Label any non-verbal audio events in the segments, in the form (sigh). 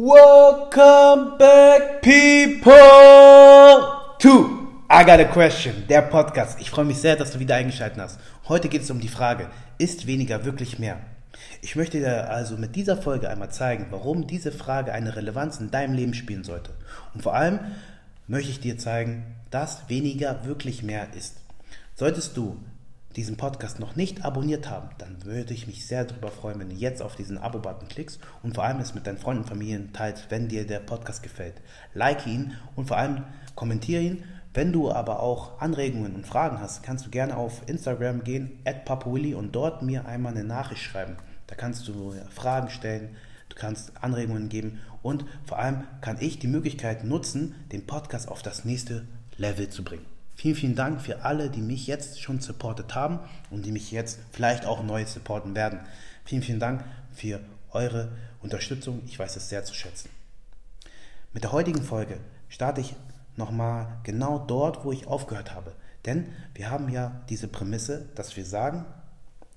Welcome back, people, to I Got a Question, der Podcast. Ich freue mich sehr, dass du wieder eingeschaltet hast. Heute geht es um die Frage, ist weniger wirklich mehr? Ich möchte dir also mit dieser Folge einmal zeigen, warum diese Frage eine Relevanz in deinem Leben spielen sollte. Und vor allem möchte ich dir zeigen, dass weniger wirklich mehr ist. Solltest du diesen Podcast noch nicht abonniert haben, dann würde ich mich sehr darüber freuen, wenn du jetzt auf diesen Abo-Button klickst und vor allem es mit deinen Freunden und Familien teilst, wenn dir der Podcast gefällt. Like ihn und vor allem kommentiere ihn. Wenn du aber auch Anregungen und Fragen hast, kannst du gerne auf Instagram gehen, @papawilly und dort mir einmal eine Nachricht schreiben. Da kannst du Fragen stellen, du kannst Anregungen geben und vor allem kann ich die Möglichkeit nutzen, den Podcast auf das nächste Level zu bringen. Vielen, vielen Dank für alle, die mich jetzt schon supportet haben und die mich jetzt vielleicht auch neu supporten werden. Vielen, vielen Dank für eure Unterstützung. Ich weiß es sehr zu schätzen. Mit der heutigen Folge starte ich nochmal genau dort, wo ich aufgehört habe. Denn wir haben ja diese Prämisse, dass wir sagen,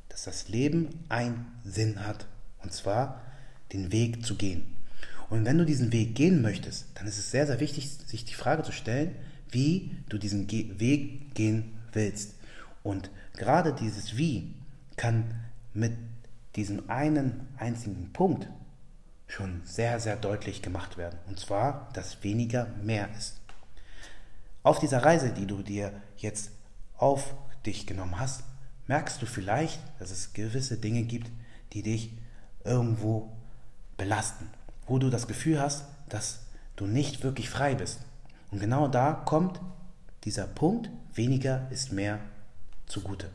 dass das Leben einen Sinn hat. Und zwar den Weg zu gehen. Und wenn du diesen Weg gehen möchtest, dann ist es sehr, sehr wichtig, sich die Frage zu stellen, wie du diesen Weg gehen willst. Und gerade dieses Wie kann mit diesem einen einzigen Punkt schon sehr, sehr deutlich gemacht werden. Und zwar, dass weniger mehr ist. Auf dieser Reise, die du dir jetzt auf dich genommen hast, merkst du vielleicht, dass es gewisse Dinge gibt, die dich irgendwo belasten, wo du das Gefühl hast, dass du nicht wirklich frei bist. Und genau da kommt dieser Punkt, weniger ist mehr zugute.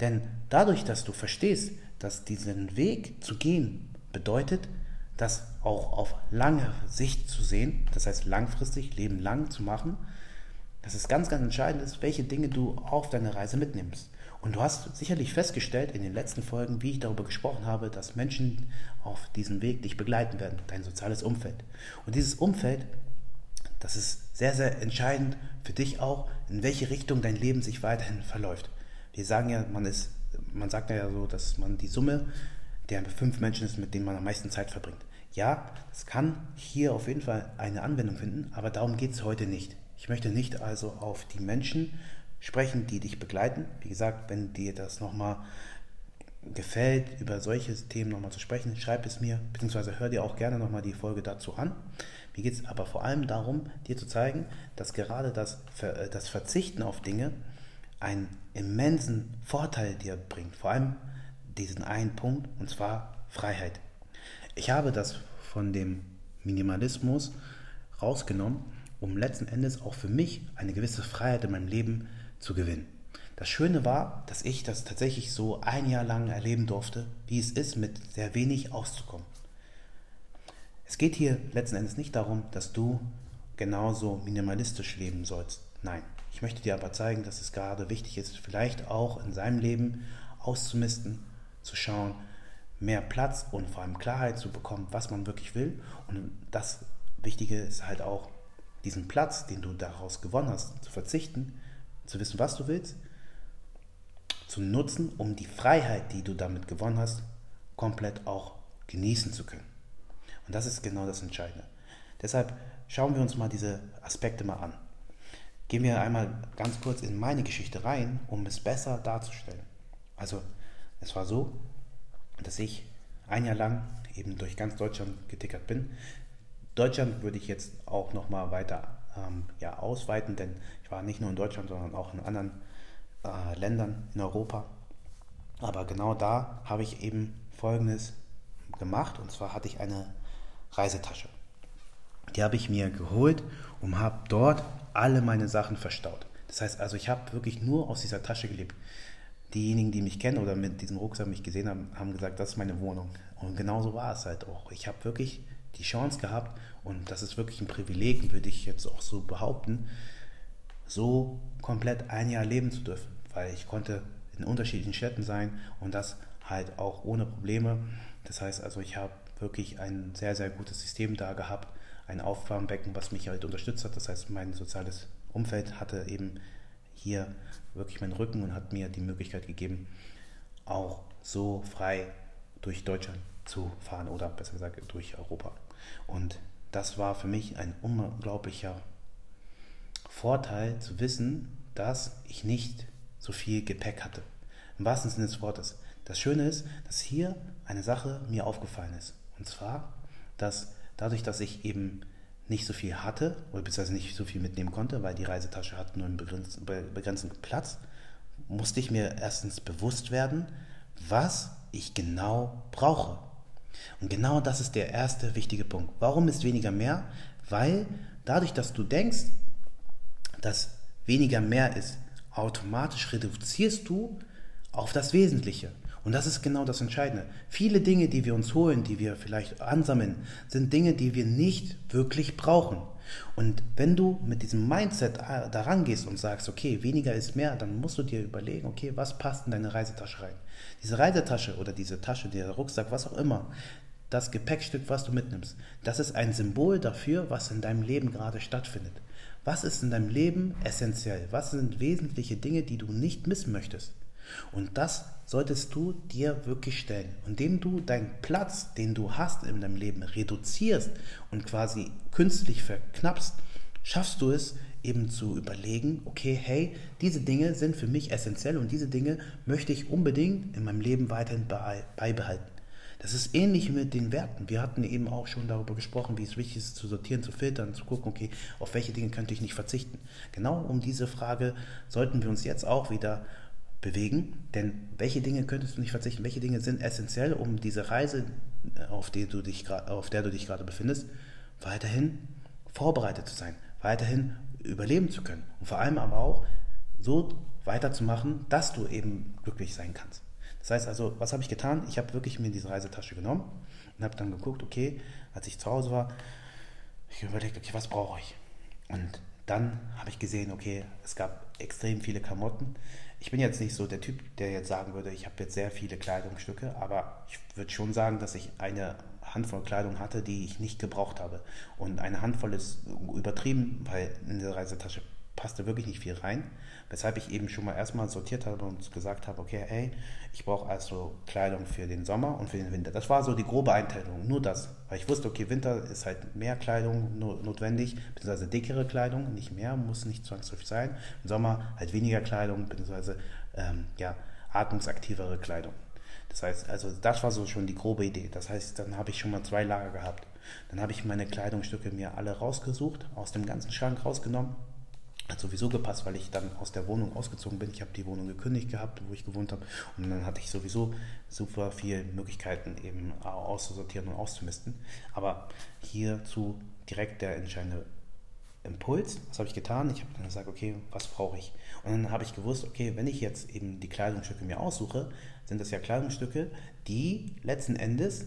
Denn dadurch, dass du verstehst, dass diesen Weg zu gehen bedeutet, das auch auf lange Sicht zu sehen, das heißt langfristig, Leben lang zu machen, dass es ganz, ganz entscheidend ist, welche Dinge du auf deine Reise mitnimmst. Und du hast sicherlich festgestellt in den letzten Folgen, wie ich darüber gesprochen habe, dass Menschen auf diesem Weg dich begleiten werden, dein soziales Umfeld. Und dieses Umfeld das ist sehr, sehr entscheidend für dich auch, in welche Richtung dein Leben sich weiterhin verläuft. Wir sagen ja, man ist, man sagt ja so, dass man die Summe der fünf Menschen ist, mit denen man am meisten Zeit verbringt. Ja, das kann hier auf jeden Fall eine Anwendung finden, aber darum geht es heute nicht. Ich möchte nicht also auf die Menschen sprechen, die dich begleiten. Wie gesagt, wenn dir das nochmal gefällt, über solche Themen nochmal zu sprechen, schreib es mir, beziehungsweise hör dir auch gerne nochmal die Folge dazu an. Mir geht es aber vor allem darum, dir zu zeigen, dass gerade das, äh, das Verzichten auf Dinge einen immensen Vorteil dir bringt. Vor allem diesen einen Punkt, und zwar Freiheit. Ich habe das von dem Minimalismus rausgenommen, um letzten Endes auch für mich eine gewisse Freiheit in meinem Leben zu gewinnen. Das Schöne war, dass ich das tatsächlich so ein Jahr lang erleben durfte, wie es ist, mit sehr wenig auszukommen. Es geht hier letzten Endes nicht darum, dass du genauso minimalistisch leben sollst. Nein, ich möchte dir aber zeigen, dass es gerade wichtig ist, vielleicht auch in seinem Leben auszumisten, zu schauen, mehr Platz und vor allem Klarheit zu bekommen, was man wirklich will. Und das Wichtige ist halt auch, diesen Platz, den du daraus gewonnen hast, zu verzichten, zu wissen, was du willst, zu nutzen, um die Freiheit, die du damit gewonnen hast, komplett auch genießen zu können. Und das ist genau das Entscheidende. Deshalb schauen wir uns mal diese Aspekte mal an. Gehen wir einmal ganz kurz in meine Geschichte rein, um es besser darzustellen. Also, es war so, dass ich ein Jahr lang eben durch ganz Deutschland getickert bin. Deutschland würde ich jetzt auch noch mal weiter ähm, ja, ausweiten, denn ich war nicht nur in Deutschland, sondern auch in anderen äh, Ländern in Europa. Aber genau da habe ich eben Folgendes gemacht. Und zwar hatte ich eine Reisetasche. Die habe ich mir geholt und habe dort alle meine Sachen verstaut. Das heißt also, ich habe wirklich nur aus dieser Tasche gelebt. Diejenigen, die mich kennen oder mit diesem Rucksack mich gesehen haben, haben gesagt, das ist meine Wohnung. Und genauso war es halt auch. Ich habe wirklich die Chance gehabt und das ist wirklich ein Privileg, würde ich jetzt auch so behaupten, so komplett ein Jahr leben zu dürfen, weil ich konnte in unterschiedlichen Städten sein und das halt auch ohne Probleme. Das heißt also, ich habe wirklich ein sehr, sehr gutes System da gehabt, ein Aufwärmbecken, was mich halt unterstützt hat. Das heißt, mein soziales Umfeld hatte eben hier wirklich meinen Rücken und hat mir die Möglichkeit gegeben, auch so frei durch Deutschland zu fahren oder besser gesagt durch Europa. Und das war für mich ein unglaublicher Vorteil zu wissen, dass ich nicht so viel Gepäck hatte. Im wahrsten Sinne des Wortes. Das Schöne ist, dass hier eine Sache mir aufgefallen ist. Und zwar, dass dadurch, dass ich eben nicht so viel hatte, oder beziehungsweise nicht so viel mitnehmen konnte, weil die Reisetasche hat nur einen begrenzten Platz, musste ich mir erstens bewusst werden, was ich genau brauche. Und genau das ist der erste wichtige Punkt. Warum ist weniger mehr? Weil dadurch, dass du denkst, dass weniger mehr ist, automatisch reduzierst du auf das Wesentliche. Und das ist genau das Entscheidende. Viele Dinge, die wir uns holen, die wir vielleicht ansammeln, sind Dinge, die wir nicht wirklich brauchen. Und wenn du mit diesem Mindset äh, daran gehst und sagst, okay, weniger ist mehr, dann musst du dir überlegen, okay, was passt in deine Reisetasche rein? Diese Reisetasche oder diese Tasche, der Rucksack, was auch immer, das Gepäckstück, was du mitnimmst, das ist ein Symbol dafür, was in deinem Leben gerade stattfindet. Was ist in deinem Leben essentiell? Was sind wesentliche Dinge, die du nicht missen möchtest? Und das solltest du dir wirklich stellen. Indem du deinen Platz, den du hast in deinem Leben, reduzierst und quasi künstlich verknappst, schaffst du es eben zu überlegen, okay, hey, diese Dinge sind für mich essentiell und diese Dinge möchte ich unbedingt in meinem Leben weiterhin beibehalten. Das ist ähnlich mit den Werten. Wir hatten eben auch schon darüber gesprochen, wie es wichtig ist, zu sortieren, zu filtern, zu gucken, okay, auf welche Dinge könnte ich nicht verzichten. Genau um diese Frage sollten wir uns jetzt auch wieder bewegen, denn welche Dinge könntest du nicht verzichten? Welche Dinge sind essentiell, um diese Reise, auf, die du dich, auf der du dich gerade befindest, weiterhin vorbereitet zu sein, weiterhin überleben zu können und vor allem aber auch so weiterzumachen, dass du eben glücklich sein kannst. Das heißt also, was habe ich getan? Ich habe wirklich mir diese Reisetasche genommen und habe dann geguckt, okay, als ich zu Hause war, ich überlegt, okay, was brauche ich? Und dann habe ich gesehen, okay, es gab extrem viele Klamotten. Ich bin jetzt nicht so der Typ, der jetzt sagen würde, ich habe jetzt sehr viele Kleidungsstücke, aber ich würde schon sagen, dass ich eine Handvoll Kleidung hatte, die ich nicht gebraucht habe. Und eine Handvoll ist übertrieben, weil in der Reisetasche passte wirklich nicht viel rein, weshalb ich eben schon mal erstmal sortiert habe und gesagt habe, okay, hey, ich brauche also Kleidung für den Sommer und für den Winter. Das war so die grobe Einteilung, nur das, weil ich wusste, okay, Winter ist halt mehr Kleidung notwendig, beziehungsweise dickere Kleidung, nicht mehr, muss nicht zwangsläufig sein. Im Sommer halt weniger Kleidung, beziehungsweise ähm, ja, atmungsaktivere Kleidung. Das heißt, also das war so schon die grobe Idee. Das heißt, dann habe ich schon mal zwei Lager gehabt. Dann habe ich meine Kleidungsstücke mir alle rausgesucht, aus dem ganzen Schrank rausgenommen hat sowieso gepasst, weil ich dann aus der Wohnung ausgezogen bin. Ich habe die Wohnung gekündigt gehabt, wo ich gewohnt habe. Und dann hatte ich sowieso super viele Möglichkeiten, eben auszusortieren und auszumisten. Aber hierzu direkt der entscheidende Impuls. Was habe ich getan? Ich habe dann gesagt, okay, was brauche ich? Und dann habe ich gewusst, okay, wenn ich jetzt eben die Kleidungsstücke mir aussuche, sind das ja Kleidungsstücke, die letzten Endes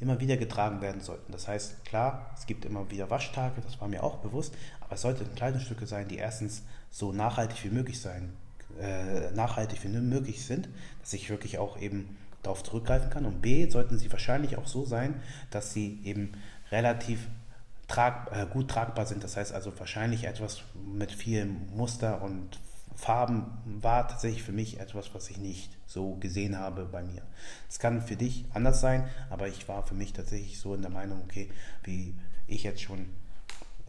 immer wieder getragen werden sollten. Das heißt, klar, es gibt immer wieder Waschtage, das war mir auch bewusst, aber es sollten Kleidungsstücke sein, die erstens so nachhaltig wie möglich sein, äh, nachhaltig wie möglich sind, dass ich wirklich auch eben darauf zurückgreifen kann. Und B, sollten sie wahrscheinlich auch so sein, dass sie eben relativ trag, äh, gut tragbar sind. Das heißt also wahrscheinlich etwas mit viel Muster und Farben war tatsächlich für mich etwas, was ich nicht so gesehen habe bei mir. Es kann für dich anders sein, aber ich war für mich tatsächlich so in der Meinung, okay, wie ich jetzt schon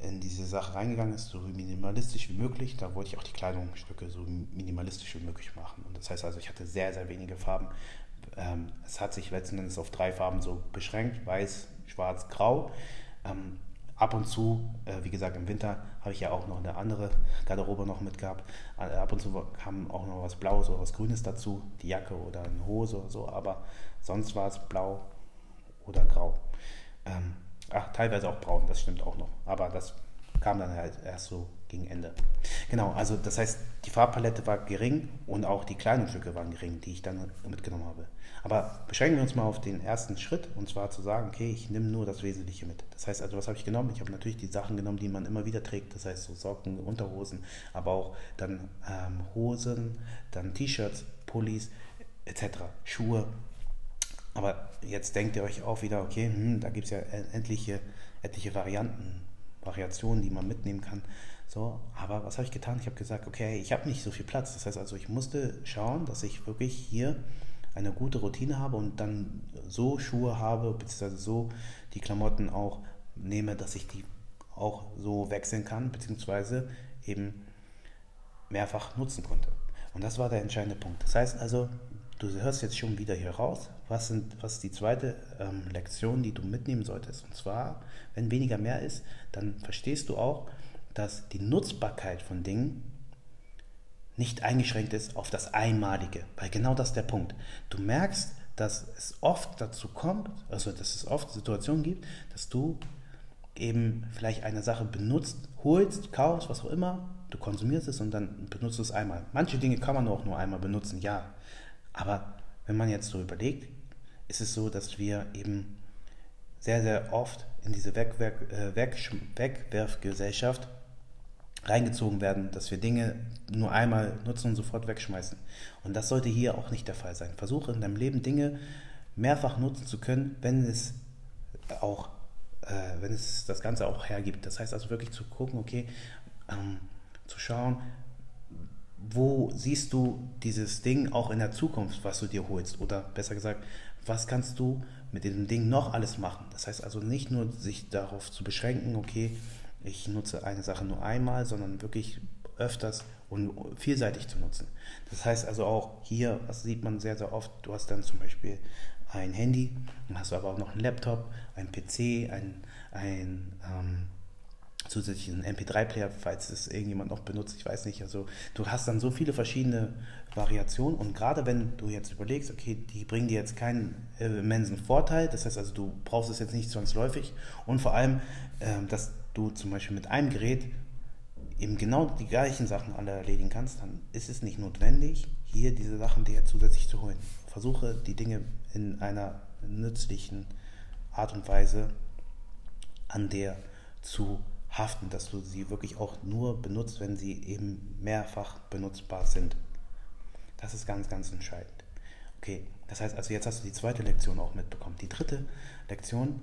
in diese Sache reingegangen ist, so minimalistisch wie möglich. Da wollte ich auch die Kleidungsstücke so minimalistisch wie möglich machen. Und das heißt also, ich hatte sehr, sehr wenige Farben. Ähm, es hat sich letzten Endes auf drei Farben so beschränkt: Weiß, Schwarz, Grau. Ab und zu, äh, wie gesagt, im Winter habe ich ja auch noch eine andere Garderobe noch mitgehabt. Äh, ab und zu kam auch noch was Blaues oder was Grünes dazu, die Jacke oder eine Hose oder so, aber sonst war es blau oder grau. Ähm, ach, teilweise auch braun, das stimmt auch noch, aber das kam dann halt erst so gegen Ende. Genau, also das heißt, die Farbpalette war gering und auch die Kleidungsstücke waren gering, die ich dann mitgenommen habe. Aber beschränken wir uns mal auf den ersten Schritt und zwar zu sagen, okay, ich nehme nur das Wesentliche mit. Das heißt also, was habe ich genommen? Ich habe natürlich die Sachen genommen, die man immer wieder trägt, das heißt so Socken, Unterhosen, aber auch dann ähm, Hosen, dann T-Shirts, Pullis etc., Schuhe. Aber jetzt denkt ihr euch auch wieder, okay, hm, da gibt es ja etliche, etliche Varianten, Variationen, die man mitnehmen kann. So, aber was habe ich getan? Ich habe gesagt, okay, ich habe nicht so viel Platz. Das heißt also, ich musste schauen, dass ich wirklich hier eine gute Routine habe und dann so Schuhe habe, beziehungsweise so die Klamotten auch nehme, dass ich die auch so wechseln kann, beziehungsweise eben mehrfach nutzen konnte. Und das war der entscheidende Punkt. Das heißt also, du hörst jetzt schon wieder hier raus, was, sind, was ist die zweite ähm, Lektion, die du mitnehmen solltest. Und zwar, wenn weniger mehr ist, dann verstehst du auch, dass die Nutzbarkeit von Dingen nicht eingeschränkt ist auf das Einmalige. Weil genau das ist der Punkt. Du merkst, dass es oft dazu kommt, also dass es oft Situationen gibt, dass du eben vielleicht eine Sache benutzt, holst, kaufst, was auch immer, du konsumierst es und dann benutzt du es einmal. Manche Dinge kann man auch nur einmal benutzen, ja. Aber wenn man jetzt so überlegt, ist es so, dass wir eben sehr, sehr oft in diese äh, Wegwerfgesellschaft reingezogen werden, dass wir Dinge nur einmal nutzen und sofort wegschmeißen. Und das sollte hier auch nicht der Fall sein. Versuche in deinem Leben Dinge mehrfach nutzen zu können, wenn es auch, äh, wenn es das Ganze auch hergibt. Das heißt also wirklich zu gucken, okay, ähm, zu schauen, wo siehst du dieses Ding auch in der Zukunft, was du dir holst? Oder besser gesagt, was kannst du mit diesem Ding noch alles machen? Das heißt also nicht nur sich darauf zu beschränken, okay, ich nutze eine Sache nur einmal, sondern wirklich öfters und vielseitig zu nutzen. Das heißt also auch hier, das sieht man sehr, sehr oft, du hast dann zum Beispiel ein Handy, dann hast du aber auch noch einen Laptop, einen PC, ein, ein ähm, zusätzlichen MP3-Player, falls es irgendjemand noch benutzt, ich weiß nicht. Also du hast dann so viele verschiedene Variationen und gerade wenn du jetzt überlegst, okay, die bringen dir jetzt keinen äh, immensen Vorteil, das heißt also, du brauchst es jetzt nicht zwangsläufig und vor allem, äh, dass du zum Beispiel mit einem Gerät eben genau die gleichen Sachen alle erledigen kannst, dann ist es nicht notwendig, hier diese Sachen dir zusätzlich zu holen. Versuche die Dinge in einer nützlichen Art und Weise an der zu haften, dass du sie wirklich auch nur benutzt, wenn sie eben mehrfach benutzbar sind. Das ist ganz, ganz entscheidend. Okay, das heißt also, jetzt hast du die zweite Lektion auch mitbekommen. Die dritte Lektion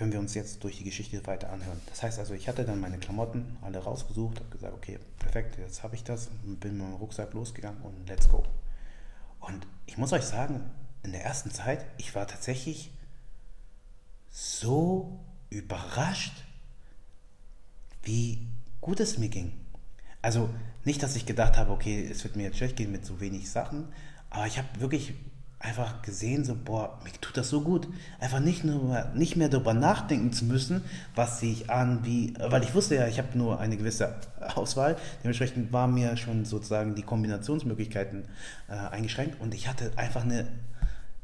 können wir uns jetzt durch die Geschichte weiter anhören. Das heißt also, ich hatte dann meine Klamotten alle rausgesucht, habe gesagt, okay, perfekt, jetzt habe ich das, bin mit meinem Rucksack losgegangen und let's go. Und ich muss euch sagen, in der ersten Zeit, ich war tatsächlich so überrascht, wie gut es mir ging. Also nicht, dass ich gedacht habe, okay, es wird mir jetzt schlecht gehen mit so wenig Sachen, aber ich habe wirklich einfach gesehen, so, boah, mir tut das so gut. Einfach nicht, nur, nicht mehr darüber nachdenken zu müssen, was ziehe ich an, wie, weil ich wusste ja, ich habe nur eine gewisse Auswahl. Dementsprechend waren mir schon sozusagen die Kombinationsmöglichkeiten äh, eingeschränkt und ich hatte einfach eine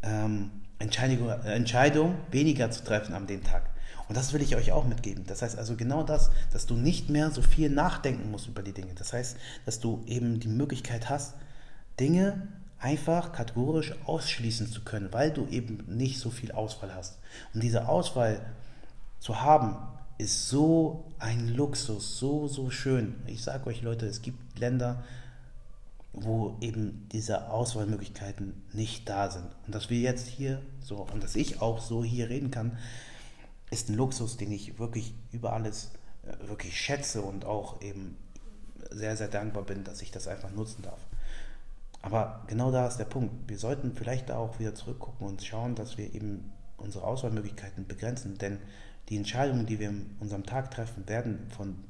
ähm, Entscheidung, Entscheidung weniger zu treffen an dem Tag. Und das will ich euch auch mitgeben. Das heißt also genau das, dass du nicht mehr so viel nachdenken musst über die Dinge. Das heißt, dass du eben die Möglichkeit hast, Dinge einfach kategorisch ausschließen zu können, weil du eben nicht so viel Auswahl hast. Und diese Auswahl zu haben, ist so ein Luxus, so, so schön. Ich sage euch Leute, es gibt Länder, wo eben diese Auswahlmöglichkeiten nicht da sind. Und dass wir jetzt hier so, und dass ich auch so hier reden kann, ist ein Luxus, den ich wirklich über alles äh, wirklich schätze und auch eben sehr, sehr dankbar bin, dass ich das einfach nutzen darf. Aber genau da ist der Punkt. Wir sollten vielleicht da auch wieder zurückgucken und schauen, dass wir eben unsere Auswahlmöglichkeiten begrenzen. Denn die Entscheidungen, die wir in unserem Tag treffen, werden von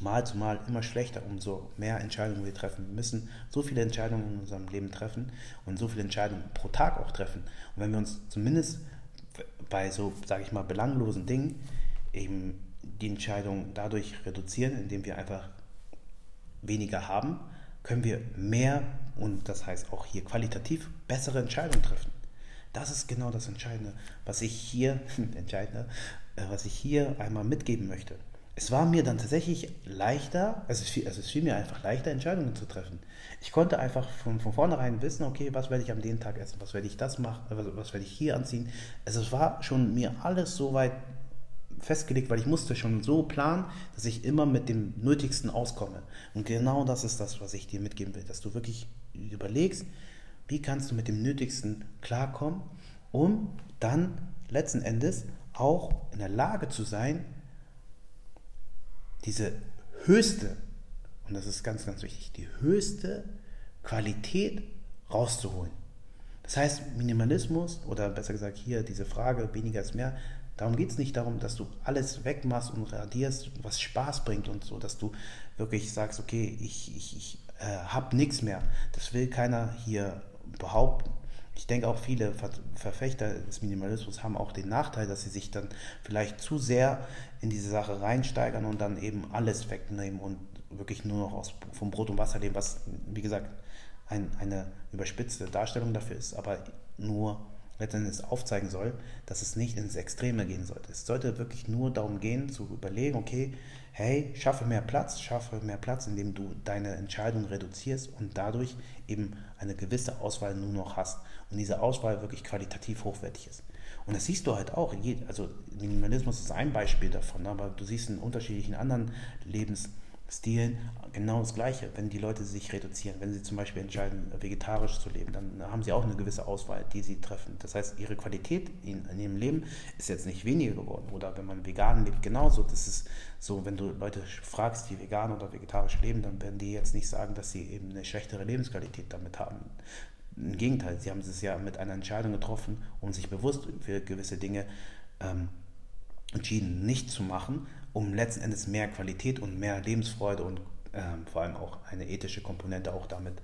Mal zu Mal immer schlechter, umso mehr Entscheidungen wir treffen. Wir müssen so viele Entscheidungen in unserem Leben treffen und so viele Entscheidungen pro Tag auch treffen. Und wenn wir uns zumindest bei so, sage ich mal, belanglosen Dingen eben die Entscheidung dadurch reduzieren, indem wir einfach weniger haben, können wir mehr und das heißt auch hier qualitativ bessere Entscheidungen treffen. Das ist genau das Entscheidende, was ich hier, (laughs) Entscheidende, äh, was ich hier einmal mitgeben möchte. Es war mir dann tatsächlich leichter, also es fiel, also es fiel mir einfach leichter, Entscheidungen zu treffen. Ich konnte einfach von, von vornherein wissen, okay, was werde ich am den Tag essen, was werde ich das machen, was, was werde ich hier anziehen. Also es war schon mir alles so weit festgelegt, weil ich musste schon so planen, dass ich immer mit dem Nötigsten auskomme. Und genau das ist das, was ich dir mitgeben will, dass du wirklich überlegst, wie kannst du mit dem Nötigsten klarkommen, um dann letzten Endes auch in der Lage zu sein, diese höchste, und das ist ganz, ganz wichtig, die höchste Qualität rauszuholen. Das heißt, Minimalismus oder besser gesagt hier diese Frage, weniger ist mehr, darum geht es nicht darum, dass du alles wegmachst und radierst, was Spaß bringt und so, dass du wirklich sagst, okay, ich, ich, ich äh, habe nichts mehr. Das will keiner hier behaupten. Ich denke auch viele Verfechter des Minimalismus haben auch den Nachteil, dass sie sich dann vielleicht zu sehr in diese Sache reinsteigern und dann eben alles wegnehmen und wirklich nur noch aus, vom Brot und Wasser leben, was, wie gesagt, ein, eine überspitzte Darstellung dafür ist, aber nur letztendlich aufzeigen soll, dass es nicht ins Extreme gehen sollte. Es sollte wirklich nur darum gehen, zu überlegen, okay, hey, schaffe mehr Platz, schaffe mehr Platz, indem du deine Entscheidung reduzierst und dadurch eben eine gewisse Auswahl nur noch hast und diese Auswahl wirklich qualitativ hochwertig ist. Und das siehst du halt auch. Also Minimalismus ist ein Beispiel davon, aber du siehst in unterschiedlichen anderen Lebens Stilen genau das Gleiche. Wenn die Leute sich reduzieren, wenn sie zum Beispiel entscheiden, vegetarisch zu leben, dann haben sie auch eine gewisse Auswahl, die sie treffen. Das heißt, ihre Qualität in, in ihrem Leben ist jetzt nicht weniger geworden. Oder wenn man vegan lebt, genauso. Das ist so, wenn du Leute fragst, die vegan oder vegetarisch leben, dann werden die jetzt nicht sagen, dass sie eben eine schlechtere Lebensqualität damit haben. Im Gegenteil, sie haben es ja mit einer Entscheidung getroffen, um sich bewusst für gewisse Dinge ähm, entschieden, nicht zu machen, um letzten Endes mehr Qualität und mehr Lebensfreude und äh, vor allem auch eine ethische Komponente auch damit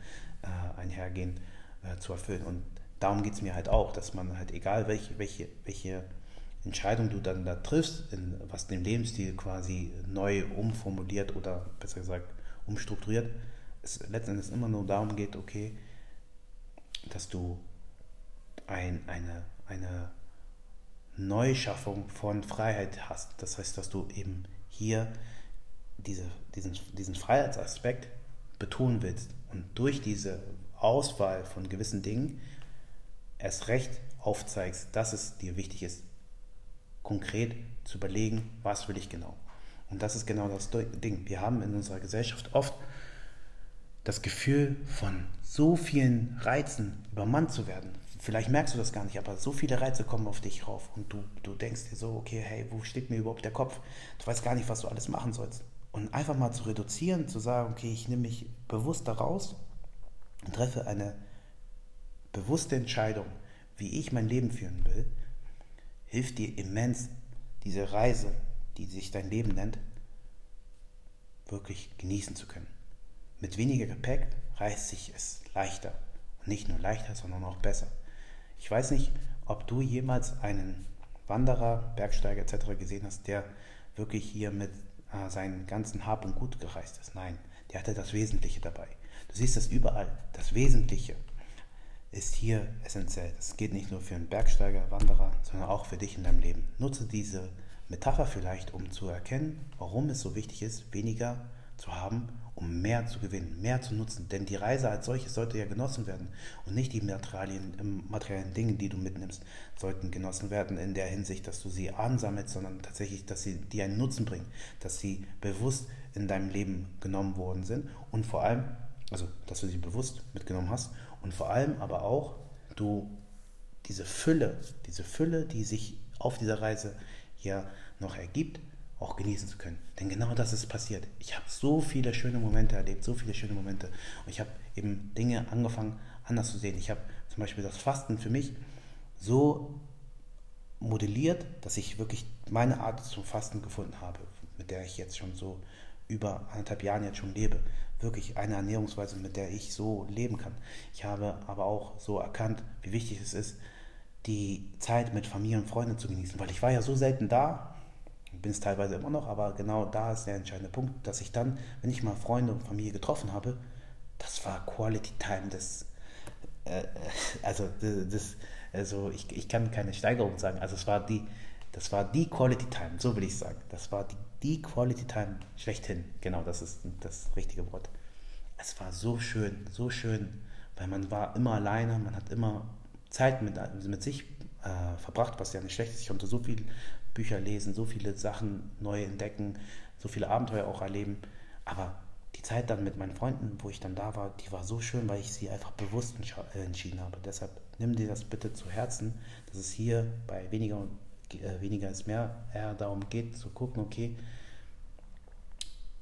äh, einhergehen äh, zu erfüllen. Und darum geht es mir halt auch, dass man halt egal welche, welche, welche Entscheidung du dann da triffst, in, was den Lebensstil quasi neu umformuliert oder besser gesagt umstrukturiert, es letzten Endes immer nur darum geht, okay, dass du ein, eine, eine Neuschaffung von Freiheit hast. Das heißt, dass du eben hier diese, diesen, diesen Freiheitsaspekt betonen willst und durch diese Auswahl von gewissen Dingen erst recht aufzeigst, dass es dir wichtig ist, konkret zu überlegen, was will ich genau. Und das ist genau das Ding. Wir haben in unserer Gesellschaft oft das Gefühl, von so vielen Reizen übermannt zu werden, vielleicht merkst du das gar nicht, aber so viele Reize kommen auf dich rauf und du, du denkst dir so, okay, hey, wo steht mir überhaupt der Kopf? Du weißt gar nicht, was du alles machen sollst. Und einfach mal zu reduzieren, zu sagen, okay, ich nehme mich bewusst daraus und treffe eine bewusste Entscheidung, wie ich mein Leben führen will, hilft dir immens, diese Reise, die sich dein Leben nennt, wirklich genießen zu können. Mit weniger Gepäck reist sich es leichter. Und nicht nur leichter, sondern auch besser. Ich weiß nicht, ob du jemals einen Wanderer, Bergsteiger etc. gesehen hast, der wirklich hier mit äh, seinen ganzen Hab und Gut gereist ist. Nein, der hatte das Wesentliche dabei. Du siehst das überall. Das Wesentliche ist hier essentiell. Das geht nicht nur für einen Bergsteiger, Wanderer, sondern auch für dich in deinem Leben. Nutze diese Metapher vielleicht, um zu erkennen, warum es so wichtig ist, weniger zu haben um mehr zu gewinnen, mehr zu nutzen. Denn die Reise als solche sollte ja genossen werden und nicht die Materialien, ähm, materiellen Dinge, die du mitnimmst, sollten genossen werden in der Hinsicht, dass du sie ansammelst, sondern tatsächlich, dass sie dir einen Nutzen bringen, dass sie bewusst in deinem Leben genommen worden sind und vor allem, also dass du sie bewusst mitgenommen hast und vor allem aber auch du diese Fülle, diese Fülle, die sich auf dieser Reise ja noch ergibt, auch genießen zu können. Denn genau das ist passiert. Ich habe so viele schöne Momente erlebt, so viele schöne Momente. Und ich habe eben Dinge angefangen anders zu sehen. Ich habe zum Beispiel das Fasten für mich so modelliert, dass ich wirklich meine Art zum Fasten gefunden habe, mit der ich jetzt schon so über anderthalb Jahren jetzt schon lebe. Wirklich eine Ernährungsweise, mit der ich so leben kann. Ich habe aber auch so erkannt, wie wichtig es ist, die Zeit mit Familie und Freunden zu genießen, weil ich war ja so selten da, bin es teilweise immer noch, aber genau da ist der entscheidende Punkt, dass ich dann, wenn ich mal Freunde und Familie getroffen habe, das war Quality Time, das, äh, also, das, also ich, ich kann keine Steigerung sagen, also es war die, das war die Quality Time, so will ich sagen, das war die, die Quality Time schlechthin, genau, das ist das richtige Wort. Es war so schön, so schön, weil man war immer alleine, man hat immer Zeit mit, mit sich äh, verbracht, was ja nicht schlecht ist. Ich konnte so viel Bücher lesen, so viele Sachen neu entdecken, so viele Abenteuer auch erleben. Aber die Zeit dann mit meinen Freunden, wo ich dann da war, die war so schön, weil ich sie einfach bewusst äh, entschieden habe. Deshalb nimm dir das bitte zu Herzen, dass es hier bei weniger, äh, weniger ist mehr eher darum geht, zu gucken, okay,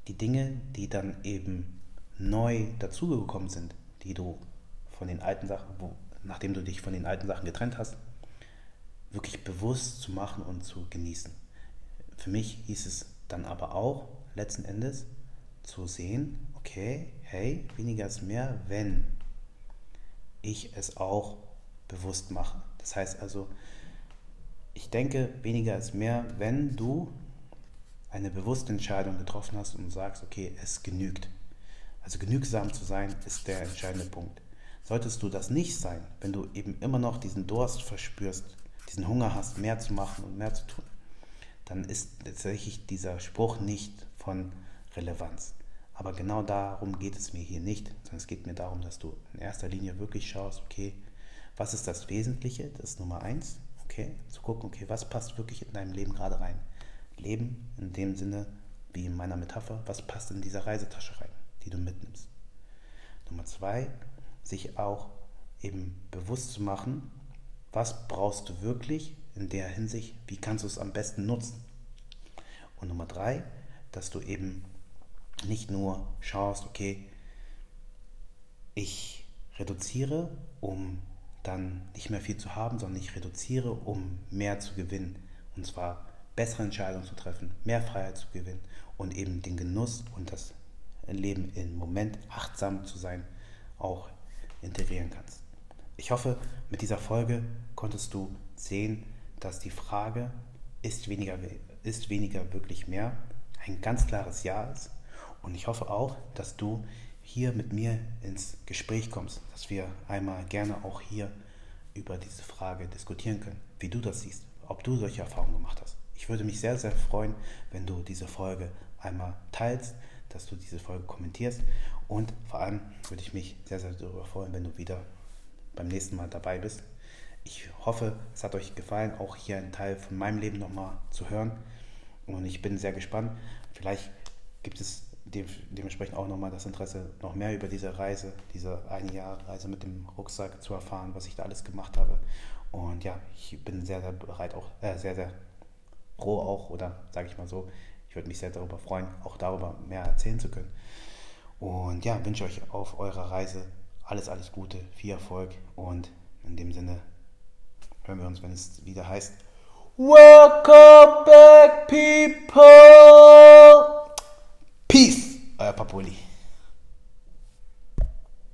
die Dinge, die dann eben neu dazugekommen sind, die du von den alten Sachen, wo nachdem du dich von den alten Sachen getrennt hast, wirklich bewusst zu machen und zu genießen. Für mich hieß es dann aber auch letzten Endes zu sehen, okay, hey, weniger ist mehr, wenn ich es auch bewusst mache. Das heißt also, ich denke, weniger ist mehr, wenn du eine bewusste Entscheidung getroffen hast und sagst, okay, es genügt. Also genügsam zu sein ist der entscheidende Punkt. Solltest du das nicht sein, wenn du eben immer noch diesen Durst verspürst, diesen Hunger hast, mehr zu machen und mehr zu tun, dann ist tatsächlich dieser Spruch nicht von Relevanz. Aber genau darum geht es mir hier nicht, sondern es geht mir darum, dass du in erster Linie wirklich schaust, okay, was ist das Wesentliche, das ist Nummer eins, okay, zu gucken, okay, was passt wirklich in deinem Leben gerade rein. Leben in dem Sinne, wie in meiner Metapher, was passt in diese Reisetasche rein, die du mitnimmst. Nummer zwei, sich auch eben bewusst zu machen, was brauchst du wirklich in der Hinsicht, wie kannst du es am besten nutzen. Und Nummer drei, dass du eben nicht nur schaust, okay, ich reduziere, um dann nicht mehr viel zu haben, sondern ich reduziere, um mehr zu gewinnen. Und zwar bessere Entscheidungen zu treffen, mehr Freiheit zu gewinnen und eben den Genuss und das Leben im Moment achtsam zu sein auch integrieren kannst. Ich hoffe, mit dieser Folge konntest du sehen, dass die Frage, ist weniger, ist weniger wirklich mehr, ein ganz klares Ja ist. Und ich hoffe auch, dass du hier mit mir ins Gespräch kommst, dass wir einmal gerne auch hier über diese Frage diskutieren können, wie du das siehst, ob du solche Erfahrungen gemacht hast. Ich würde mich sehr, sehr freuen, wenn du diese Folge einmal teilst, dass du diese Folge kommentierst und vor allem würde ich mich sehr, sehr darüber freuen, wenn du wieder beim nächsten Mal dabei bist. Ich hoffe, es hat euch gefallen, auch hier einen Teil von meinem Leben nochmal zu hören. Und ich bin sehr gespannt. Vielleicht gibt es dementsprechend auch nochmal das Interesse, noch mehr über diese Reise, diese eine Jahr Reise mit dem Rucksack zu erfahren, was ich da alles gemacht habe. Und ja, ich bin sehr, sehr bereit, auch äh, sehr, sehr froh auch, oder sage ich mal so, ich würde mich sehr darüber freuen, auch darüber mehr erzählen zu können. Und ja, wünsche euch auf eurer Reise alles, alles Gute, viel Erfolg und in dem Sinne hören wir uns, wenn es wieder heißt Welcome back, people! Peace, euer Papuli.